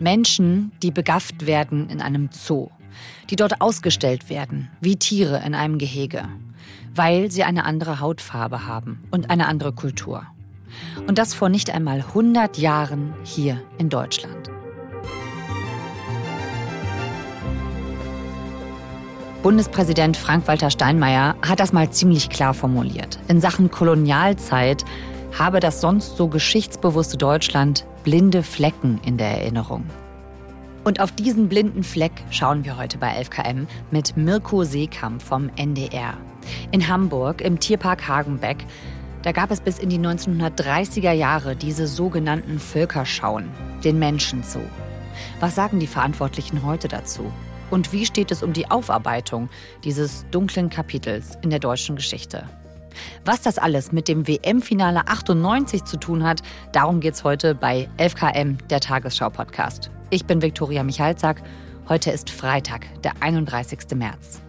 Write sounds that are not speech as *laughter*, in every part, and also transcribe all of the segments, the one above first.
Menschen, die begafft werden in einem Zoo, die dort ausgestellt werden, wie Tiere in einem Gehege, weil sie eine andere Hautfarbe haben und eine andere Kultur. Und das vor nicht einmal 100 Jahren hier in Deutschland. Bundespräsident Frank-Walter Steinmeier hat das mal ziemlich klar formuliert. In Sachen Kolonialzeit habe das sonst so geschichtsbewusste Deutschland blinde Flecken in der Erinnerung. Und auf diesen blinden Fleck schauen wir heute bei 11KM mit Mirko Seekamp vom NDR. In Hamburg im Tierpark Hagenbeck, da gab es bis in die 1930er Jahre diese sogenannten Völkerschauen, den Menschenzoo. Was sagen die Verantwortlichen heute dazu? Und wie steht es um die Aufarbeitung dieses dunklen Kapitels in der deutschen Geschichte? Was das alles mit dem WM-Finale 98 zu tun hat, darum geht es heute bei 11KM, der Tagesschau-Podcast. Ich bin Viktoria Michalzack. Heute ist Freitag, der 31. März.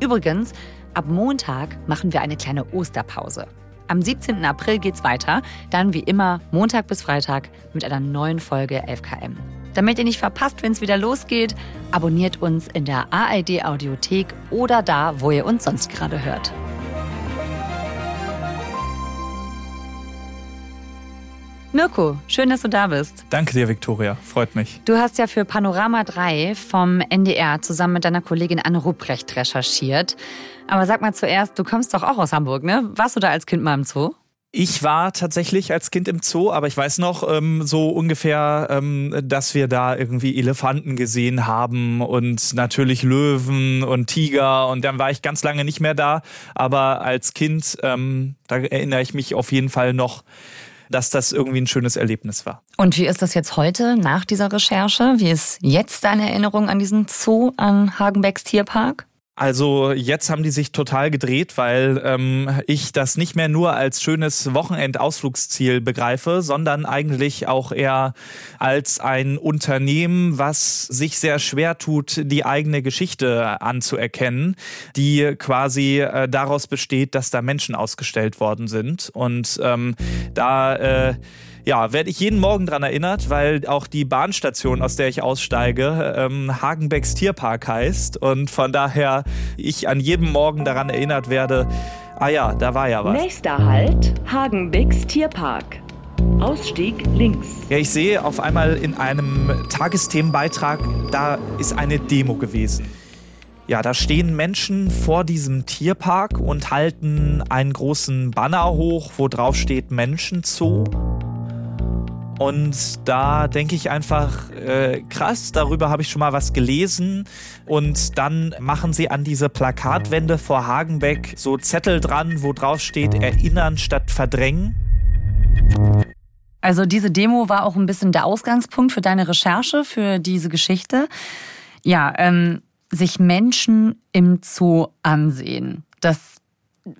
Übrigens, ab Montag machen wir eine kleine Osterpause. Am 17. April geht's weiter, dann wie immer Montag bis Freitag mit einer neuen Folge 11KM. Damit ihr nicht verpasst, wenn es wieder losgeht, abonniert uns in der ARD Audiothek oder da, wo ihr uns sonst gerade hört. Mirko, schön, dass du da bist. Danke dir, Viktoria. Freut mich. Du hast ja für Panorama 3 vom NDR zusammen mit deiner Kollegin Anne Rupprecht recherchiert. Aber sag mal zuerst, du kommst doch auch aus Hamburg, ne? Warst du da als Kind mal im Zoo? Ich war tatsächlich als Kind im Zoo, aber ich weiß noch ähm, so ungefähr, ähm, dass wir da irgendwie Elefanten gesehen haben und natürlich Löwen und Tiger und dann war ich ganz lange nicht mehr da. Aber als Kind, ähm, da erinnere ich mich auf jeden Fall noch, dass das irgendwie ein schönes Erlebnis war. Und wie ist das jetzt heute nach dieser Recherche? Wie ist jetzt deine Erinnerung an diesen Zoo, an Hagenbecks Tierpark? Also jetzt haben die sich total gedreht, weil ähm, ich das nicht mehr nur als schönes Wochenendausflugsziel begreife, sondern eigentlich auch eher als ein Unternehmen, was sich sehr schwer tut, die eigene Geschichte anzuerkennen, die quasi äh, daraus besteht, dass da Menschen ausgestellt worden sind. Und ähm, da äh, ja, werde ich jeden Morgen dran erinnert, weil auch die Bahnstation, aus der ich aussteige, ähm, Hagenbecks Tierpark heißt. Und von daher ich an jedem Morgen daran erinnert werde, ah ja, da war ja was. Nächster Halt, Hagenbecks Tierpark. Ausstieg links. Ja, ich sehe auf einmal in einem Tagesthemenbeitrag, da ist eine Demo gewesen. Ja, da stehen Menschen vor diesem Tierpark und halten einen großen Banner hoch, wo drauf steht Menschenzoo. Und da denke ich einfach, äh, krass, darüber habe ich schon mal was gelesen. Und dann machen sie an diese Plakatwände vor Hagenbeck so Zettel dran, wo drauf steht, erinnern statt verdrängen. Also diese Demo war auch ein bisschen der Ausgangspunkt für deine Recherche, für diese Geschichte. Ja, ähm, sich Menschen im Zoo ansehen. Das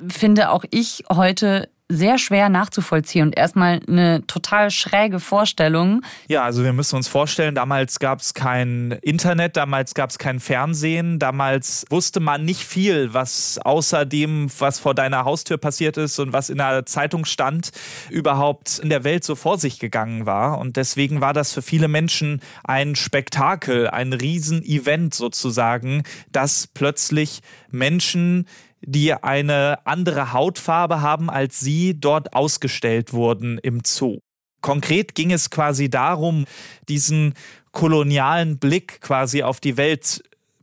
finde auch ich heute sehr schwer nachzuvollziehen und erstmal eine total schräge Vorstellung. Ja, also wir müssen uns vorstellen, damals gab es kein Internet, damals gab es kein Fernsehen, damals wusste man nicht viel, was außer dem, was vor deiner Haustür passiert ist und was in der Zeitung stand, überhaupt in der Welt so vor sich gegangen war. Und deswegen war das für viele Menschen ein Spektakel, ein Riesenevent sozusagen, dass plötzlich Menschen die eine andere Hautfarbe haben als sie, dort ausgestellt wurden im Zoo. Konkret ging es quasi darum, diesen kolonialen Blick quasi auf die Welt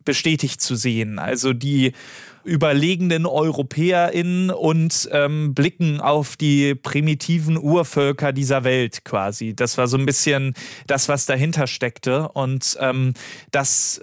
bestätigt zu sehen. Also die überlegenen EuropäerInnen und ähm, blicken auf die primitiven Urvölker dieser Welt quasi. Das war so ein bisschen das, was dahinter steckte. Und ähm, das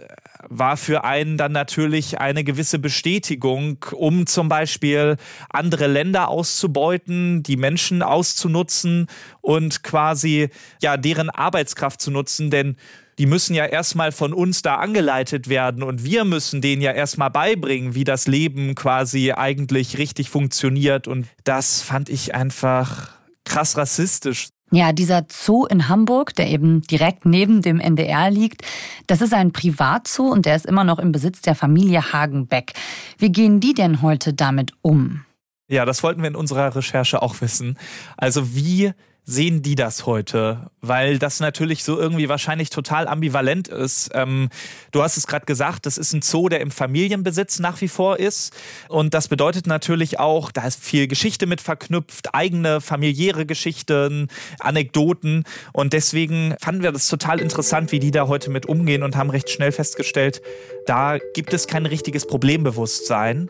war für einen dann natürlich eine gewisse Bestätigung, um zum Beispiel andere Länder auszubeuten, die Menschen auszunutzen und quasi ja deren Arbeitskraft zu nutzen, denn die müssen ja erstmal von uns da angeleitet werden und wir müssen denen ja erstmal beibringen, wie das Leben quasi eigentlich richtig funktioniert und das fand ich einfach krass rassistisch. Ja, dieser Zoo in Hamburg, der eben direkt neben dem NDR liegt, das ist ein Privatzoo und der ist immer noch im Besitz der Familie Hagenbeck. Wie gehen die denn heute damit um? Ja, das wollten wir in unserer Recherche auch wissen. Also wie sehen die das heute? Weil das natürlich so irgendwie wahrscheinlich total ambivalent ist. Ähm, du hast es gerade gesagt, das ist ein Zoo, der im Familienbesitz nach wie vor ist. Und das bedeutet natürlich auch, da ist viel Geschichte mit verknüpft, eigene familiäre Geschichten, Anekdoten. Und deswegen fanden wir das total interessant, wie die da heute mit umgehen und haben recht schnell festgestellt, da gibt es kein richtiges Problembewusstsein.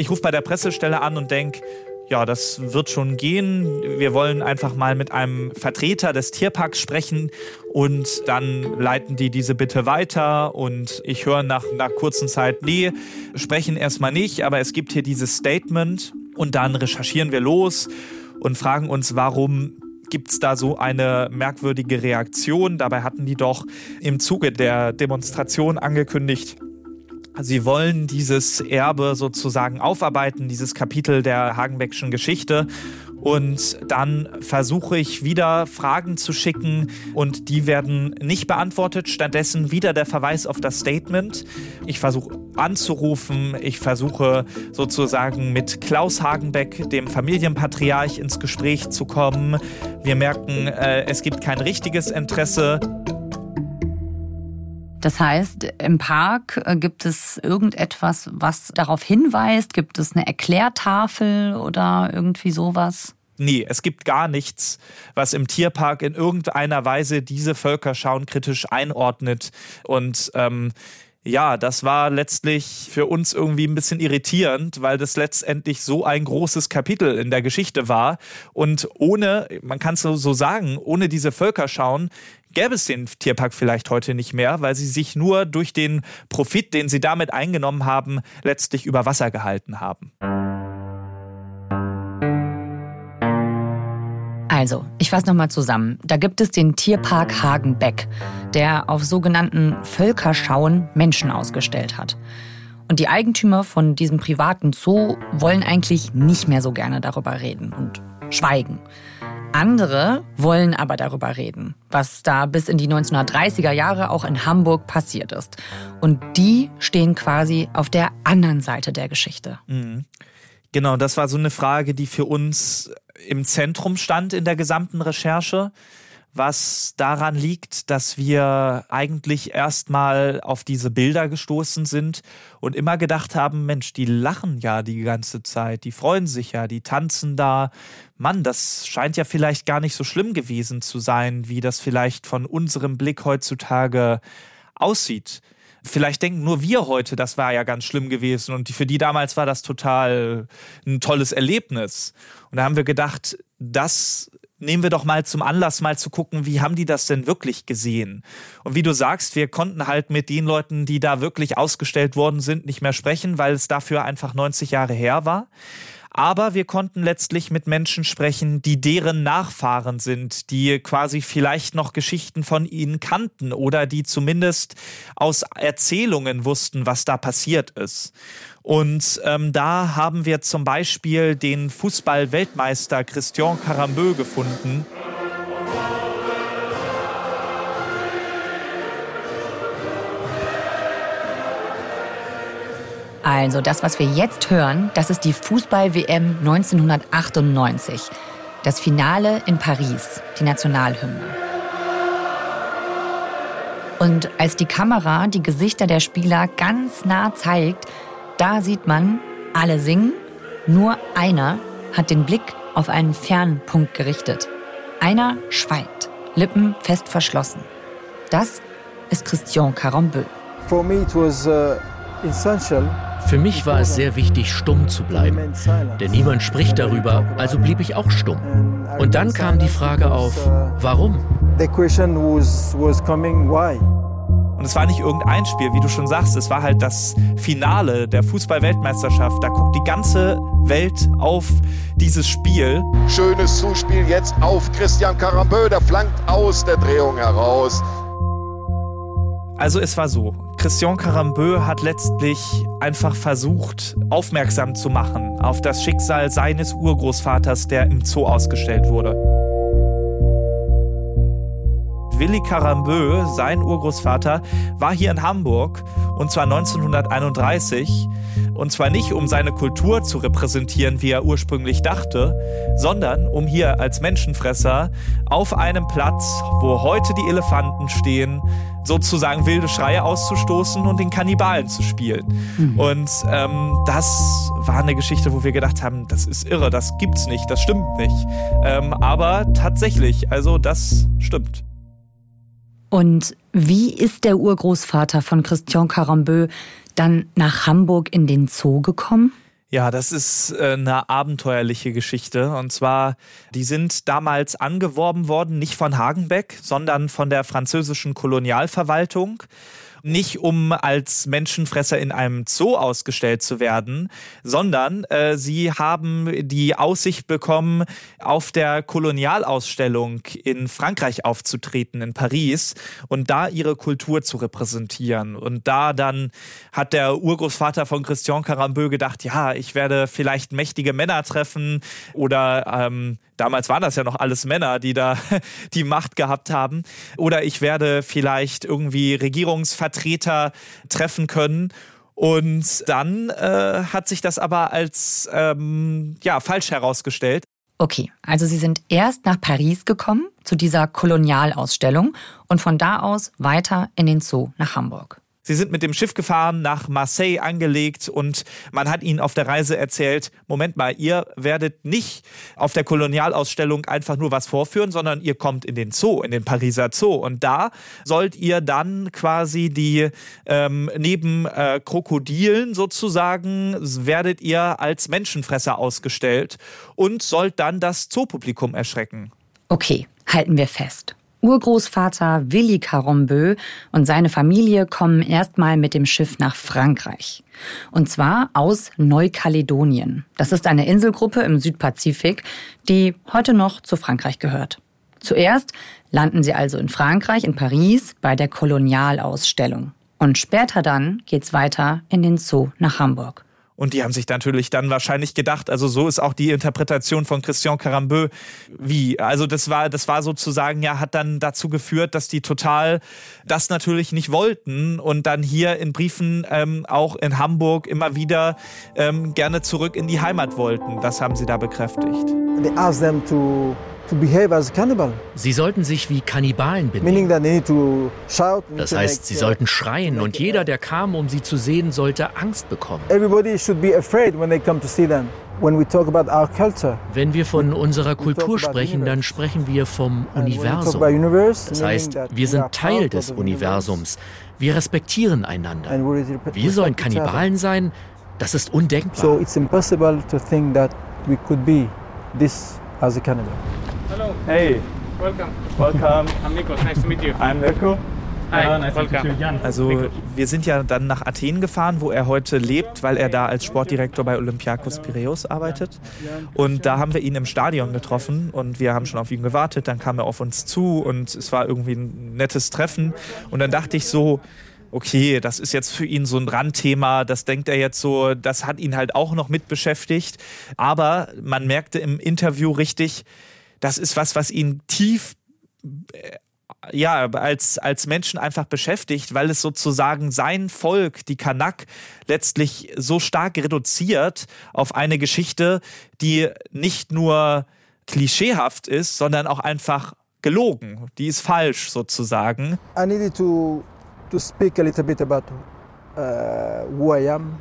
Ich rufe bei der Pressestelle an und denke, ja, das wird schon gehen. Wir wollen einfach mal mit einem Vertreter des Tierparks sprechen und dann leiten die diese Bitte weiter und ich höre nach einer kurzen Zeit, nee, sprechen erstmal nicht, aber es gibt hier dieses Statement und dann recherchieren wir los und fragen uns, warum gibt es da so eine merkwürdige Reaktion. Dabei hatten die doch im Zuge der Demonstration angekündigt, Sie wollen dieses Erbe sozusagen aufarbeiten, dieses Kapitel der Hagenbeckschen Geschichte. Und dann versuche ich wieder Fragen zu schicken und die werden nicht beantwortet. Stattdessen wieder der Verweis auf das Statement. Ich versuche anzurufen. Ich versuche sozusagen mit Klaus Hagenbeck, dem Familienpatriarch, ins Gespräch zu kommen. Wir merken, äh, es gibt kein richtiges Interesse. Das heißt, im Park äh, gibt es irgendetwas, was darauf hinweist? Gibt es eine Erklärtafel oder irgendwie sowas? Nee, es gibt gar nichts, was im Tierpark in irgendeiner Weise diese Völkerschauen kritisch einordnet. Und ähm, ja, das war letztlich für uns irgendwie ein bisschen irritierend, weil das letztendlich so ein großes Kapitel in der Geschichte war. Und ohne, man kann es so sagen, ohne diese Völkerschauen gäbe es den Tierpark vielleicht heute nicht mehr, weil sie sich nur durch den Profit, den sie damit eingenommen haben, letztlich über Wasser gehalten haben. Also, ich fasse nochmal zusammen. Da gibt es den Tierpark Hagenbeck, der auf sogenannten Völkerschauen Menschen ausgestellt hat. Und die Eigentümer von diesem privaten Zoo wollen eigentlich nicht mehr so gerne darüber reden und schweigen. Andere wollen aber darüber reden, was da bis in die 1930er Jahre auch in Hamburg passiert ist. Und die stehen quasi auf der anderen Seite der Geschichte. Mhm. Genau, das war so eine Frage, die für uns im Zentrum stand in der gesamten Recherche was daran liegt, dass wir eigentlich erstmal auf diese Bilder gestoßen sind und immer gedacht haben, Mensch, die lachen ja die ganze Zeit, die freuen sich ja, die tanzen da. Mann, das scheint ja vielleicht gar nicht so schlimm gewesen zu sein, wie das vielleicht von unserem Blick heutzutage aussieht. Vielleicht denken nur wir heute, das war ja ganz schlimm gewesen und für die damals war das total ein tolles Erlebnis. Und da haben wir gedacht, das nehmen wir doch mal zum Anlass, mal zu gucken, wie haben die das denn wirklich gesehen? Und wie du sagst, wir konnten halt mit den Leuten, die da wirklich ausgestellt worden sind, nicht mehr sprechen, weil es dafür einfach 90 Jahre her war. Aber wir konnten letztlich mit Menschen sprechen, die deren Nachfahren sind, die quasi vielleicht noch Geschichten von ihnen kannten oder die zumindest aus Erzählungen wussten, was da passiert ist. Und ähm, da haben wir zum Beispiel den Fußball-Weltmeister Christian Carambeu gefunden. Also das, was wir jetzt hören, das ist die Fußball-WM 1998. Das Finale in Paris, die Nationalhymne. Und als die Kamera die Gesichter der Spieler ganz nah zeigt, da sieht man, alle singen, nur einer hat den Blick auf einen Fernpunkt gerichtet. Einer schweigt, Lippen fest verschlossen. Das ist Christian Carambeu. For me it was uh, essential für mich war es sehr wichtig, stumm zu bleiben. Denn niemand spricht darüber, also blieb ich auch stumm. Und dann kam die Frage auf, warum? The question was, was coming, why? Und es war nicht irgendein Spiel, wie du schon sagst, es war halt das Finale der Fußball-Weltmeisterschaft. Da guckt die ganze Welt auf dieses Spiel. Schönes Zuspiel jetzt auf Christian Carambeu, der flankt aus der Drehung heraus. Also es war so, Christian Carambeu hat letztlich einfach versucht, aufmerksam zu machen auf das Schicksal seines Urgroßvaters, der im Zoo ausgestellt wurde. Willi Carambeu, sein Urgroßvater, war hier in Hamburg und zwar 1931 Und zwar nicht, um seine Kultur zu repräsentieren, wie er ursprünglich dachte, sondern um hier als Menschenfresser auf einem Platz, wo heute die Elefanten stehen, sozusagen wilde Schreie auszustoßen und den Kannibalen zu spielen. Mhm. Und ähm, das war eine Geschichte, wo wir gedacht haben, das ist irre, das gibt's nicht, das stimmt nicht. Ähm, aber tatsächlich, also das stimmt. Und wie ist der Urgroßvater von Christian Carambeu dann nach Hamburg in den Zoo gekommen? Ja, das ist äh, eine abenteuerliche Geschichte. Und zwar, die sind damals angeworben worden, nicht von Hagenbeck, sondern von der französischen Kolonialverwaltung nicht um als Menschenfresser in einem Zoo ausgestellt zu werden, sondern äh, sie haben die Aussicht bekommen, auf der Kolonialausstellung in Frankreich aufzutreten, in Paris, und da ihre Kultur zu repräsentieren. Und da dann hat der Urgroßvater von Christian Carambeu gedacht, ja, ich werde vielleicht mächtige Männer treffen oder ähm, Damals waren das ja noch alles Männer, die da *laughs* die Macht gehabt haben. Oder ich werde vielleicht irgendwie Regierungsvertreter treffen können. Und dann äh, hat sich das aber als ähm, ja, falsch herausgestellt. Okay, also Sie sind erst nach Paris gekommen zu dieser Kolonialausstellung und von da aus weiter in den Zoo nach Hamburg. Sie sind mit dem Schiff gefahren, nach Marseille angelegt und man hat ihnen auf der Reise erzählt, Moment mal, ihr werdet nicht auf der Kolonialausstellung einfach nur was vorführen, sondern ihr kommt in den Zoo, in den Pariser Zoo und da sollt ihr dann quasi die ähm, neben äh, Krokodilen sozusagen werdet ihr als Menschenfresser ausgestellt und sollt dann das Zoopublikum erschrecken. Okay, halten wir fest. Urgroßvater Willi Carombeu und seine Familie kommen erstmal mit dem Schiff nach Frankreich. Und zwar aus Neukaledonien. Das ist eine Inselgruppe im Südpazifik, die heute noch zu Frankreich gehört. Zuerst landen sie also in Frankreich, in Paris, bei der Kolonialausstellung. Und später dann geht's weiter in den Zoo nach Hamburg. Und die haben sich natürlich dann wahrscheinlich gedacht, also so ist auch die Interpretation von Christian Carambeu, wie. Also das war, das war sozusagen, ja, hat dann dazu geführt, dass die total das natürlich nicht wollten und dann hier in Briefen ähm, auch in Hamburg immer wieder ähm, gerne zurück in die Heimat wollten. Das haben sie da bekräftigt. They asked them to Sie sollten sich wie Kannibalen benehmen. Das heißt, sie sollten schreien und jeder, der kam, um sie zu sehen, sollte Angst bekommen. Wenn wir von unserer Kultur sprechen, dann sprechen wir vom Universum. Das heißt, wir sind Teil des Universums. Wir respektieren einander. Wir sollen Kannibalen sein? Das ist undenkbar. So it's impossible to think that we could be this as a cannibal. Hey. Welcome. Welcome. I'm Nico. Nice to meet you. I'm Nico. Hi, nice welcome. Also wir sind ja dann nach Athen gefahren, wo er heute lebt, weil er da als Sportdirektor bei Olympiakos Piraeus arbeitet. Und da haben wir ihn im Stadion getroffen und wir haben schon auf ihn gewartet. Dann kam er auf uns zu und es war irgendwie ein nettes Treffen. Und dann dachte ich so, okay, das ist jetzt für ihn so ein Randthema, das denkt er jetzt so, das hat ihn halt auch noch mit beschäftigt. Aber man merkte im Interview richtig, das ist was, was ihn tief äh, ja, als, als Menschen einfach beschäftigt, weil es sozusagen sein Volk, die Kanak, letztlich so stark reduziert auf eine Geschichte, die nicht nur klischeehaft ist, sondern auch einfach gelogen. Die ist falsch sozusagen. I needed to, to speak a little bit about uh, who I am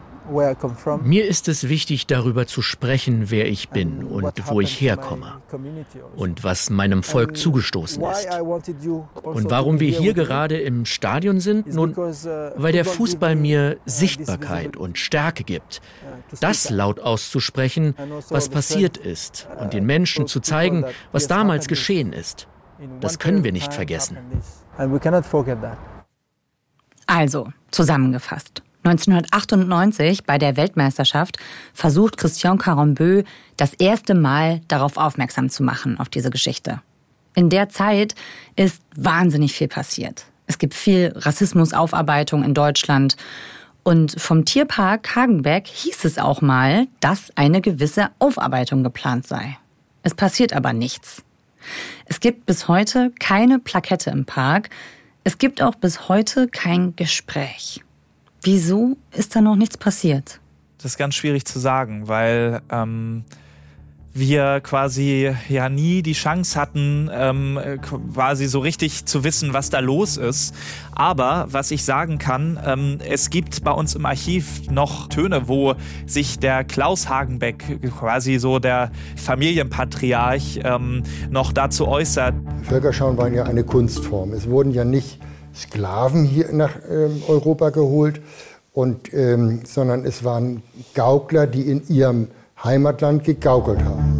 mir ist es wichtig, darüber zu sprechen, wer ich bin und wo ich herkomme und was meinem Volk zugestoßen ist. Und warum wir hier gerade im Stadion sind? Nun, uh, weil der Fußball mir Sichtbarkeit und Stärke gibt, uh, das laut auszusprechen, also was passiert ist und den Menschen zu zeigen, was damals geschehen ist. Das können wir nicht vergessen. Also, zusammengefasst. 1998 bei der Weltmeisterschaft versucht Christian Carambeu das erste Mal darauf aufmerksam zu machen, auf diese Geschichte. In der Zeit ist wahnsinnig viel passiert. Es gibt viel Rassismusaufarbeitung in Deutschland. Und vom Tierpark Hagenbeck hieß es auch mal, dass eine gewisse Aufarbeitung geplant sei. Es passiert aber nichts. Es gibt bis heute keine Plakette im Park. Es gibt auch bis heute kein Gespräch. Wieso ist da noch nichts passiert? Das ist ganz schwierig zu sagen, weil ähm, wir quasi ja nie die Chance hatten, ähm, quasi so richtig zu wissen, was da los ist. Aber was ich sagen kann, ähm, es gibt bei uns im Archiv noch Töne, wo sich der Klaus Hagenbeck, quasi so der Familienpatriarch, ähm, noch dazu äußert. Völkerschauen waren ja eine Kunstform. Es wurden ja nicht Sklaven hier nach ähm, Europa geholt, und, ähm, sondern es waren Gaukler, die in ihrem Heimatland gegaukelt haben.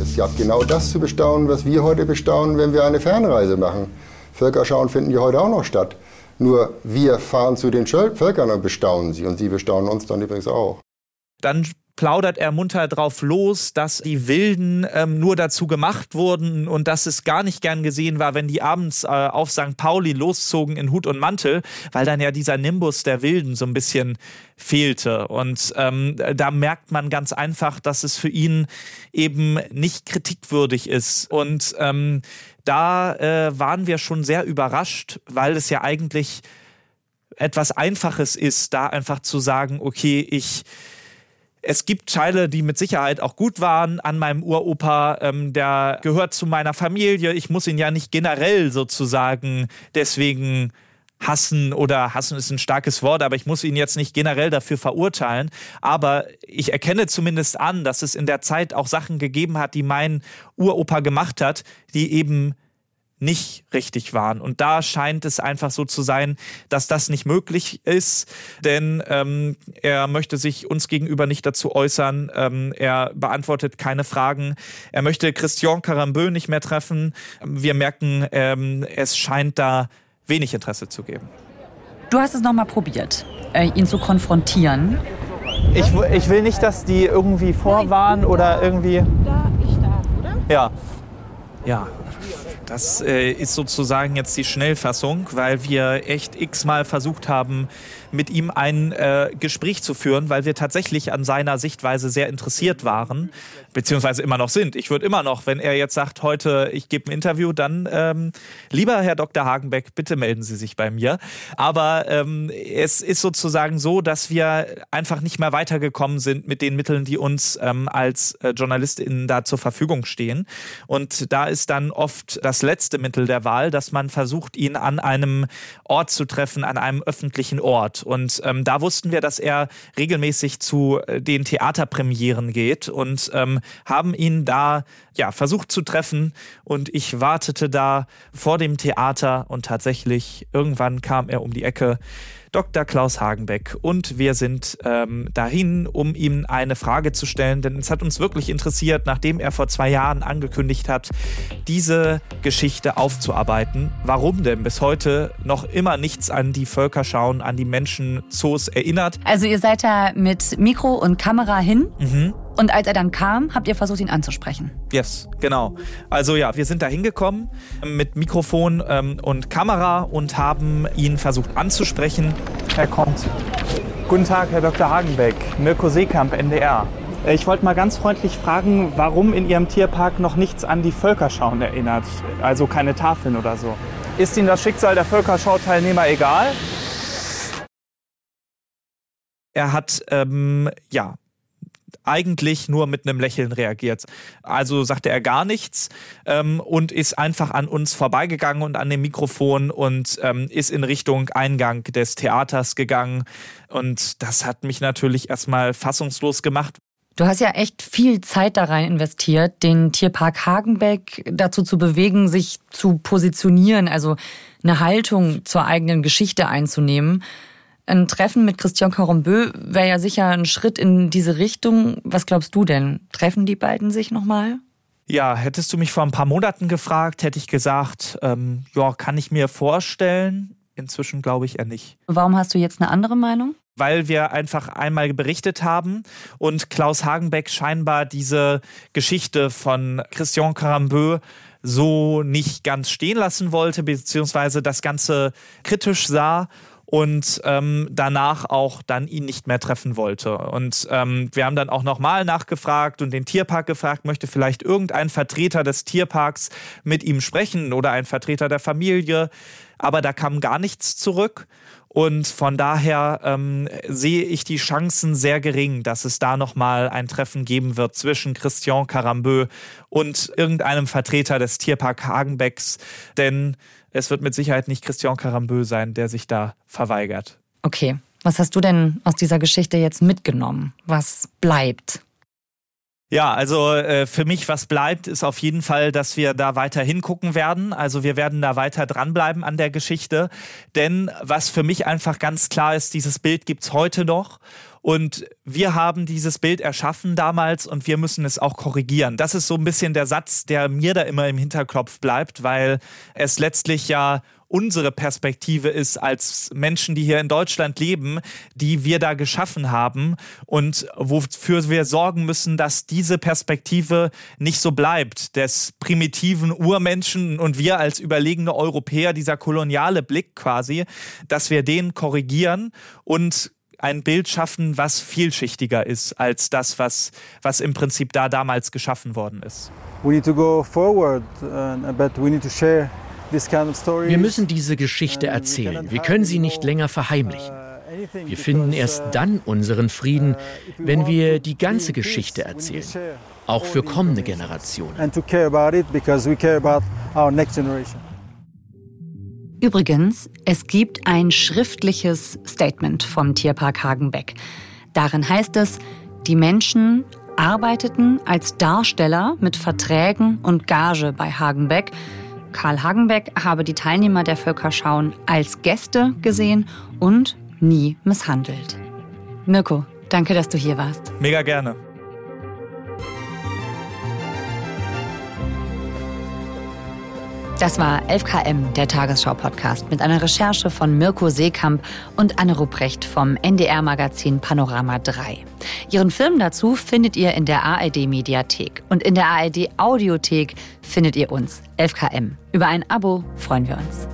Es gab genau das zu bestaunen, was wir heute bestaunen, wenn wir eine Fernreise machen. Völkerschauen finden ja heute auch noch statt. Nur wir fahren zu den Völkern und bestaunen sie und sie bestaunen uns dann übrigens auch. Dann plaudert er munter drauf los, dass die Wilden ähm, nur dazu gemacht wurden und dass es gar nicht gern gesehen war, wenn die abends äh, auf St. Pauli loszogen in Hut und Mantel, weil dann ja dieser Nimbus der Wilden so ein bisschen fehlte. Und ähm, da merkt man ganz einfach, dass es für ihn eben nicht kritikwürdig ist. Und ähm, da äh, waren wir schon sehr überrascht, weil es ja eigentlich etwas Einfaches ist, da einfach zu sagen, okay, ich es gibt Teile, die mit Sicherheit auch gut waren an meinem Uropa. Ähm, der gehört zu meiner Familie. Ich muss ihn ja nicht generell sozusagen deswegen hassen oder hassen ist ein starkes Wort, aber ich muss ihn jetzt nicht generell dafür verurteilen. Aber ich erkenne zumindest an, dass es in der Zeit auch Sachen gegeben hat, die mein Uropa gemacht hat, die eben nicht richtig waren. Und da scheint es einfach so zu sein, dass das nicht möglich ist, denn ähm, er möchte sich uns gegenüber nicht dazu äußern. Ähm, er beantwortet keine Fragen. Er möchte Christian Carambeu nicht mehr treffen. Wir merken, ähm, es scheint da wenig Interesse zu geben. Du hast es nochmal probiert, äh, ihn zu konfrontieren. Ich, ich will nicht, dass die irgendwie vorwarnen oder irgendwie. Da, ich da, oder? Ja. Ja, das äh, ist sozusagen jetzt die Schnellfassung, weil wir echt x-mal versucht haben, mit ihm ein äh, Gespräch zu führen, weil wir tatsächlich an seiner Sichtweise sehr interessiert waren, beziehungsweise immer noch sind. Ich würde immer noch, wenn er jetzt sagt, heute ich gebe ein Interview, dann ähm, lieber Herr Dr. Hagenbeck, bitte melden Sie sich bei mir. Aber ähm, es ist sozusagen so, dass wir einfach nicht mehr weitergekommen sind mit den Mitteln, die uns ähm, als äh, JournalistInnen da zur Verfügung stehen. Und da ist dann oft das letzte Mittel der Wahl, dass man versucht, ihn an einem Ort zu treffen, an einem öffentlichen Ort. Und ähm, da wussten wir, dass er regelmäßig zu äh, den Theaterpremieren geht und ähm, haben ihn da ja versucht zu treffen. Und ich wartete da vor dem Theater und tatsächlich irgendwann kam er um die Ecke Dr. Klaus Hagenbeck. Und wir sind ähm, dahin, um ihm eine Frage zu stellen, denn es hat uns wirklich interessiert, nachdem er vor zwei Jahren angekündigt hat, diese Geschichte aufzuarbeiten. Warum denn bis heute noch immer nichts an die Völkerschauen, an die Menschenzoos erinnert? Also ihr seid da mit Mikro und Kamera hin. Mhm. Und als er dann kam, habt ihr versucht, ihn anzusprechen. Yes, genau. Also ja, wir sind da hingekommen mit Mikrofon ähm, und Kamera und haben ihn versucht anzusprechen. Er kommt. Guten Tag, Herr Dr. Hagenbeck. Mirko Seekamp, NDR. Ich wollte mal ganz freundlich fragen, warum in Ihrem Tierpark noch nichts an die Völkerschauen erinnert. Also keine Tafeln oder so. Ist Ihnen das Schicksal der Völkerschau-Teilnehmer egal? Er hat ähm, ja eigentlich nur mit einem Lächeln reagiert. Also sagte er gar nichts ähm, und ist einfach an uns vorbeigegangen und an dem Mikrofon und ähm, ist in Richtung Eingang des Theaters gegangen. Und das hat mich natürlich erstmal fassungslos gemacht. Du hast ja echt viel Zeit da rein investiert, den Tierpark Hagenbeck dazu zu bewegen, sich zu positionieren, also eine Haltung zur eigenen Geschichte einzunehmen. Ein Treffen mit Christian Corambeu wäre ja sicher ein Schritt in diese Richtung. Was glaubst du denn? Treffen die beiden sich nochmal? Ja, hättest du mich vor ein paar Monaten gefragt, hätte ich gesagt, ähm, ja, kann ich mir vorstellen. Inzwischen glaube ich eher nicht. Warum hast du jetzt eine andere Meinung? Weil wir einfach einmal berichtet haben und Klaus Hagenbeck scheinbar diese Geschichte von Christian Carambeu so nicht ganz stehen lassen wollte, beziehungsweise das Ganze kritisch sah und ähm, danach auch dann ihn nicht mehr treffen wollte. Und ähm, wir haben dann auch nochmal nachgefragt und den Tierpark gefragt, möchte vielleicht irgendein Vertreter des Tierparks mit ihm sprechen oder ein Vertreter der Familie. Aber da kam gar nichts zurück. Und von daher ähm, sehe ich die Chancen sehr gering, dass es da nochmal ein Treffen geben wird zwischen Christian Carambeu und irgendeinem Vertreter des Tierpark Hagenbecks. Denn es wird mit Sicherheit nicht Christian Carambeu sein, der sich da verweigert. Okay. Was hast du denn aus dieser Geschichte jetzt mitgenommen? Was bleibt? Ja, also äh, für mich, was bleibt, ist auf jeden Fall, dass wir da weiter hingucken werden. Also wir werden da weiter dranbleiben an der Geschichte. Denn was für mich einfach ganz klar ist, dieses Bild gibt's heute noch. Und wir haben dieses Bild erschaffen damals und wir müssen es auch korrigieren. Das ist so ein bisschen der Satz, der mir da immer im Hinterkopf bleibt, weil es letztlich ja unsere Perspektive ist als Menschen, die hier in Deutschland leben, die wir da geschaffen haben und wofür wir sorgen müssen, dass diese Perspektive nicht so bleibt, des primitiven Urmenschen und wir als überlegene Europäer, dieser koloniale Blick quasi, dass wir den korrigieren und ein Bild schaffen, was vielschichtiger ist als das, was, was im Prinzip da damals geschaffen worden ist. We need to go forward, uh, but we need to share wir müssen diese Geschichte erzählen. Wir können sie nicht länger verheimlichen. Wir finden erst dann unseren Frieden, wenn wir die ganze Geschichte erzählen, auch für kommende Generationen. Übrigens, es gibt ein schriftliches Statement vom Tierpark Hagenbeck. Darin heißt es, die Menschen arbeiteten als Darsteller mit Verträgen und Gage bei Hagenbeck Karl Hagenbeck habe die Teilnehmer der Völkerschauen als Gäste gesehen und nie misshandelt. Mirko, danke, dass du hier warst. Mega gerne. Das war 11KM, der Tagesschau-Podcast, mit einer Recherche von Mirko Seekamp und Anne Ruprecht vom NDR-Magazin Panorama 3. Ihren Film dazu findet ihr in der ARD-Mediathek. Und in der ARD-Audiothek findet ihr uns, 11KM. Über ein Abo freuen wir uns.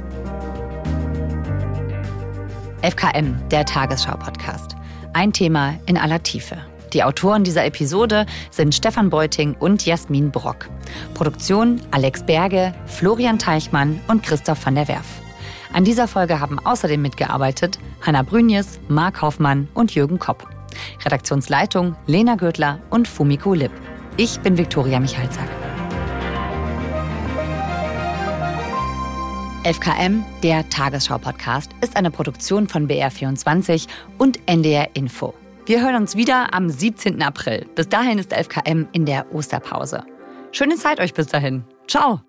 11KM, der Tagesschau-Podcast. Ein Thema in aller Tiefe. Die Autoren dieser Episode sind Stefan Beuting und Jasmin Brock. Produktion Alex Berge, Florian Teichmann und Christoph van der Werf. An dieser Folge haben außerdem mitgearbeitet Hanna Brünjes, Marc Hoffmann und Jürgen Kopp. Redaktionsleitung Lena Gürtler und Fumiko Lipp. Ich bin Viktoria Michalzack. 11KM, der Tagesschau-Podcast, ist eine Produktion von BR24 und NDR Info. Wir hören uns wieder am 17. April. Bis dahin ist 11KM in der Osterpause. Schöne Zeit euch bis dahin. Ciao.